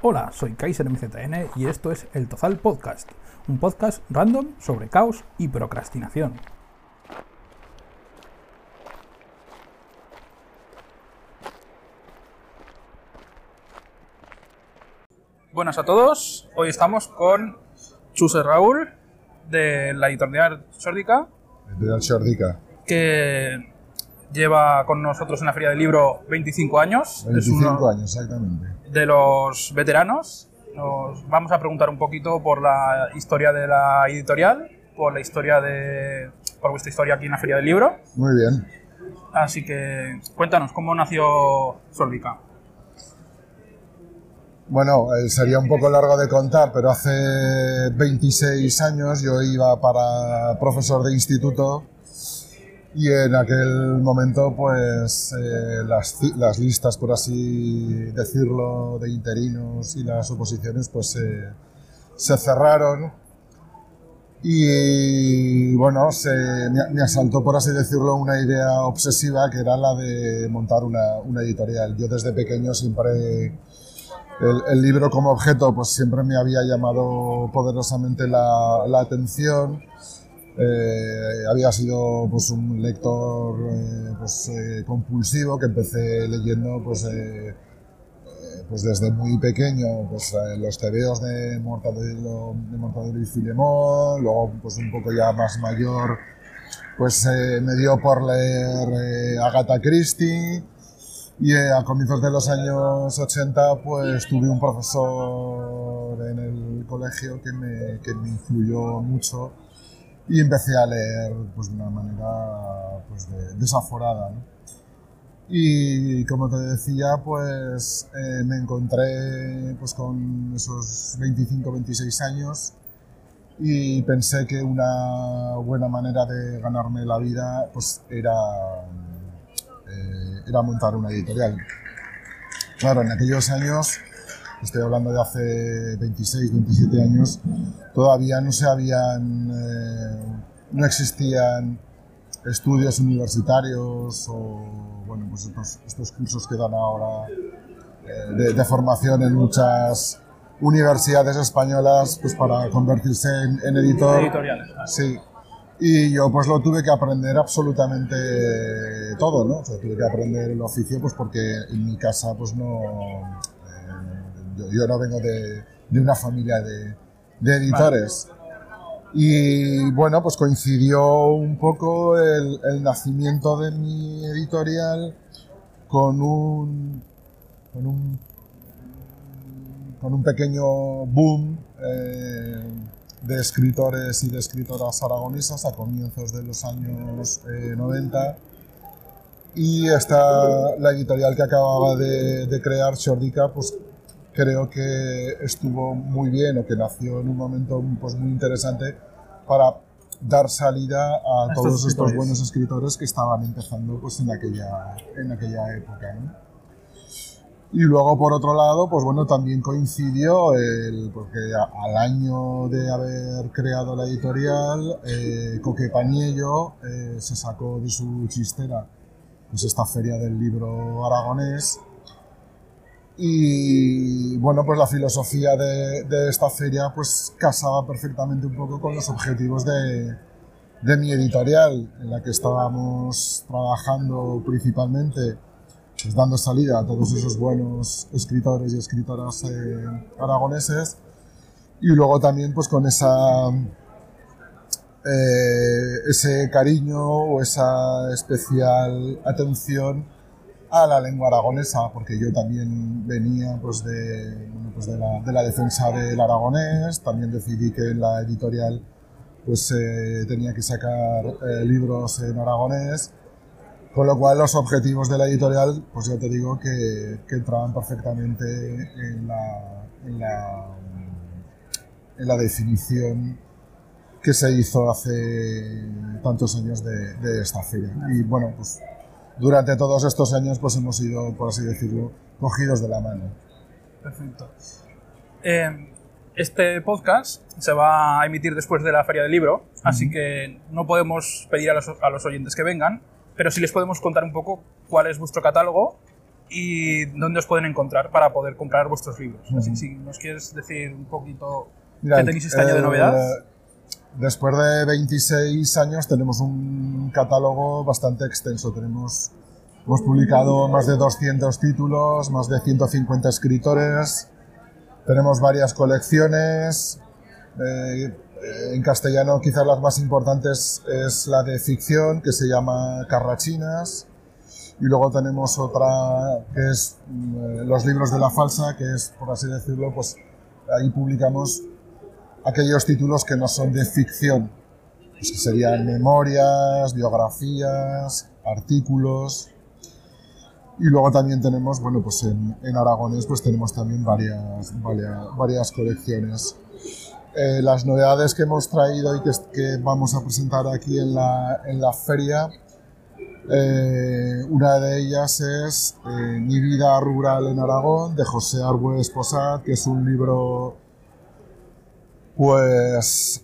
Hola, soy Kaiser MZN y esto es El Tozal Podcast, un podcast random sobre caos y procrastinación. Buenas a todos, hoy estamos con Chuse Raúl de la editorial Sórdica, Editorial Sórdica. que lleva con nosotros en la Feria del Libro 25 años. Es 25 uno años, exactamente. de los veteranos. Nos vamos a preguntar un poquito por la historia de la editorial, por la historia de. por vuestra historia aquí en la Feria del Libro. Muy bien. Así que cuéntanos, ¿cómo nació Sórdica? Bueno, eh, sería un poco largo de contar, pero hace 26 años yo iba para profesor de instituto y en aquel momento pues eh, las, las listas, por así decirlo, de interinos y las oposiciones pues eh, se cerraron y bueno, se, me, me asaltó, por así decirlo, una idea obsesiva que era la de montar una, una editorial. Yo desde pequeño siempre el, el libro como objeto pues siempre me había llamado poderosamente la, la atención. Eh, había sido pues un lector eh, pues, eh, compulsivo que empecé leyendo pues, pues desde muy pequeño pues, los tebeos de Mortadelo, de Mortadelo y Filemón, luego pues un poco ya más mayor pues me dio por leer Agatha Christie y a comienzos de los años 80 pues tuve un profesor en el colegio que me, que me influyó mucho y empecé a leer pues, de una manera pues, de- desaforada. ¿no? Y como te decía, pues eh, me encontré pues, con esos 25, 26 años y pensé que una buena manera de ganarme la vida pues, era, eh, era montar una editorial. Claro, en aquellos años, estoy hablando de hace 26, 27 años, todavía no se habían, eh, no existían estudios universitarios o bueno, pues estos, estos cursos que dan ahora eh, de, de formación en muchas universidades españolas pues para convertirse en, en editor. Editoriales. Sí. Y yo pues lo tuve que aprender absolutamente todo, ¿no? O sea, tuve que aprender el oficio pues porque en mi casa pues no... yo, no vengo de, de una familia de, editores. Y bueno, pues coincidió un poco el, nacimiento de mi editorial con un, con un, con un pequeño boom eh, de escritores y de escritoras aragonesas a comienzos de los años eh, 90. Y esta, la editorial que acababa de, de crear, Chordica, pues creo que estuvo muy bien o que nació en un momento pues, muy interesante para dar salida a, A estos todos estos escritores. buenos escritores que estaban empezando pues, en, aquella, en aquella época. ¿no? Y luego, por otro lado, pues bueno, también coincidió, el, porque a- al año de haber creado la editorial, eh, Coque Paniello eh, se sacó de su chistera pues esta feria del libro aragonés. Y bueno, pues la filosofía de, esta feria pues casaba perfectamente un poco con los objetivos de, de mi editorial, en la que estábamos trabajando principalmente, pues dando salida a todos esos buenos escritores y escritoras eh, aragoneses, y luego también pues con esa eh, ese cariño o esa especial atención a la lengua aragonesa, porque yo también venía pues, de, bueno, pues de, la, de la defensa del aragonés, también decidí que en la editorial pues, eh, tenía que sacar eh, libros en aragonés, con lo cual los objetivos de la editorial, pues ya te digo que, que entraban perfectamente en la, en la, en la definición que se hizo hace tantos años de, de esta feria. Y bueno, pues durante todos estos años pues hemos ido, por así decirlo, cogidos de la mano. Perfecto. Eh, este podcast se va a emitir después de la Feria del Libro, así que no podemos pedir a los, a los oyentes que vengan, pero sí les podemos contar un poco cuál es vuestro catálogo y dónde os pueden encontrar para poder comprar vuestros libros. Así, si nos quieres decir un poquito qué tenéis este año de novedad. Después de 26 años tenemos un catálogo bastante extenso. Tenemos, hemos publicado más de 200 títulos, más de 150 escritores, tenemos varias colecciones. Eh, en castellano quizás las más importantes es la de ficción que se llama Carrachinas y luego tenemos otra que es mm, los libros de la falsa que es por así decirlo pues ahí publicamos aquellos títulos que no son de ficción. Pues que serían memorias biografías artículos. Y luego también tenemos bueno pues en, en aragonés pues tenemos también varias varias, varias colecciones. Eh, las novedades que hemos traído y que, que, vamos a presentar aquí en la, en la feria, eh, una de ellas es eh, Mi vida rural en Aragón, de José Arbues Posad, que es un libro pues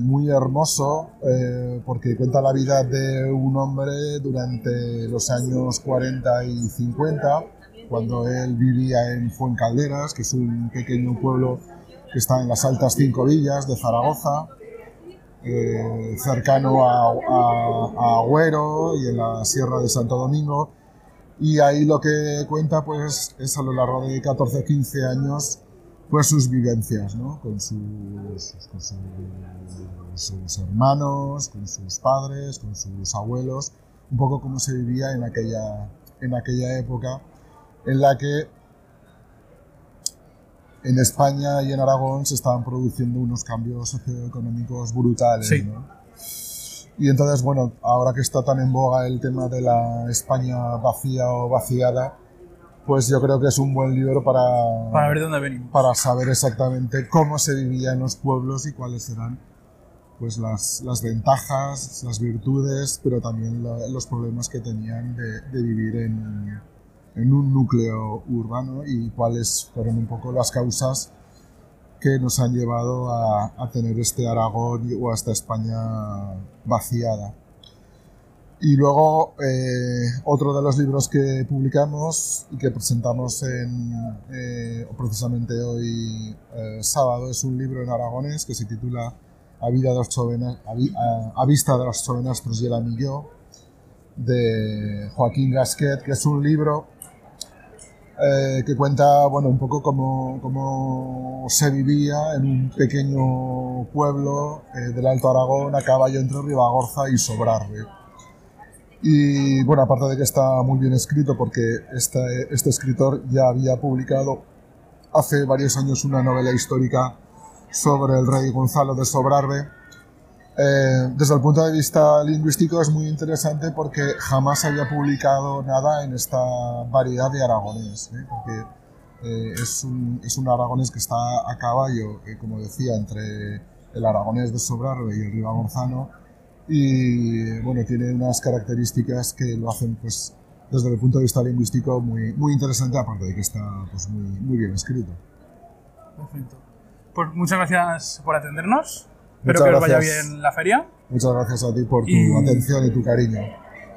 muy hermoso porque cuenta la vida de un hombre durante los años 40 y 50, cuando él vivía en Fuencalderas, que es un pequeño pueblo que está en las Altas Cinco Villas de Zaragoza, eh, cercano a, a, Agüero y en la Sierra de Santo Domingo. Y ahí lo que cuenta pues, es a lo largo de 14 o 15 años pues, sus vivencias ¿no? con, sus, con sus hermanos, con sus padres, con sus abuelos, un poco cómo se vivía en aquella, en aquella época en la que en España y en Aragón se estaban produciendo unos cambios socioeconómicos brutales. Y entonces, bueno, ahora que está tan en boga el tema de la España vacía o vaciada, pues yo creo que es un buen libro para, para ver dónde venimos. Para saber exactamente cómo se vivía en los pueblos y cuáles eran pues las, las ventajas, las virtudes, pero también los problemas que tenían de, de vivir en, en un núcleo urbano y cuáles fueron un poco las causas que nos han llevado a, tener este Aragón o a esta España vaciada. Y luego eh, otro de los libros que publicamos y que presentamos en, eh, precisamente hoy eh, sábado es un libro en aragonés que se titula A, vida de los a, vista de los chovenastros y el amillo de Joaquín Gasquet, que es un libro que cuenta bueno, un poco cómo, cómo, se vivía en un pequeño pueblo del Alto Aragón a caballo entre Ribagorza y Sobrarbe. Y bueno, aparte de que está muy bien escrito porque este, este escritor ya había publicado hace varios años una novela histórica sobre el rey Gonzalo de Sobrarbe, eh, desde el punto de vista lingüístico es muy interesante porque jamás había publicado nada en esta variedad de aragonés, ¿eh? porque eh, es, un, es, un, aragonés que está a caballo, como decía, entre el aragonés de Sobrarbe y el ribagorzano, y bueno, tiene unas características que lo hacen, pues, desde el punto de vista lingüístico muy, muy interesante, aparte de que está pues, muy, muy bien escrito. Perfecto. Pues muchas gracias por atendernos. Espero que os vaya bien la feria. Muchas gracias a ti por tu atención y tu cariño.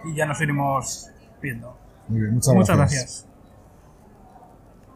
Y ya nos iremos viendo. Muy bien, muchas, muchas gracias.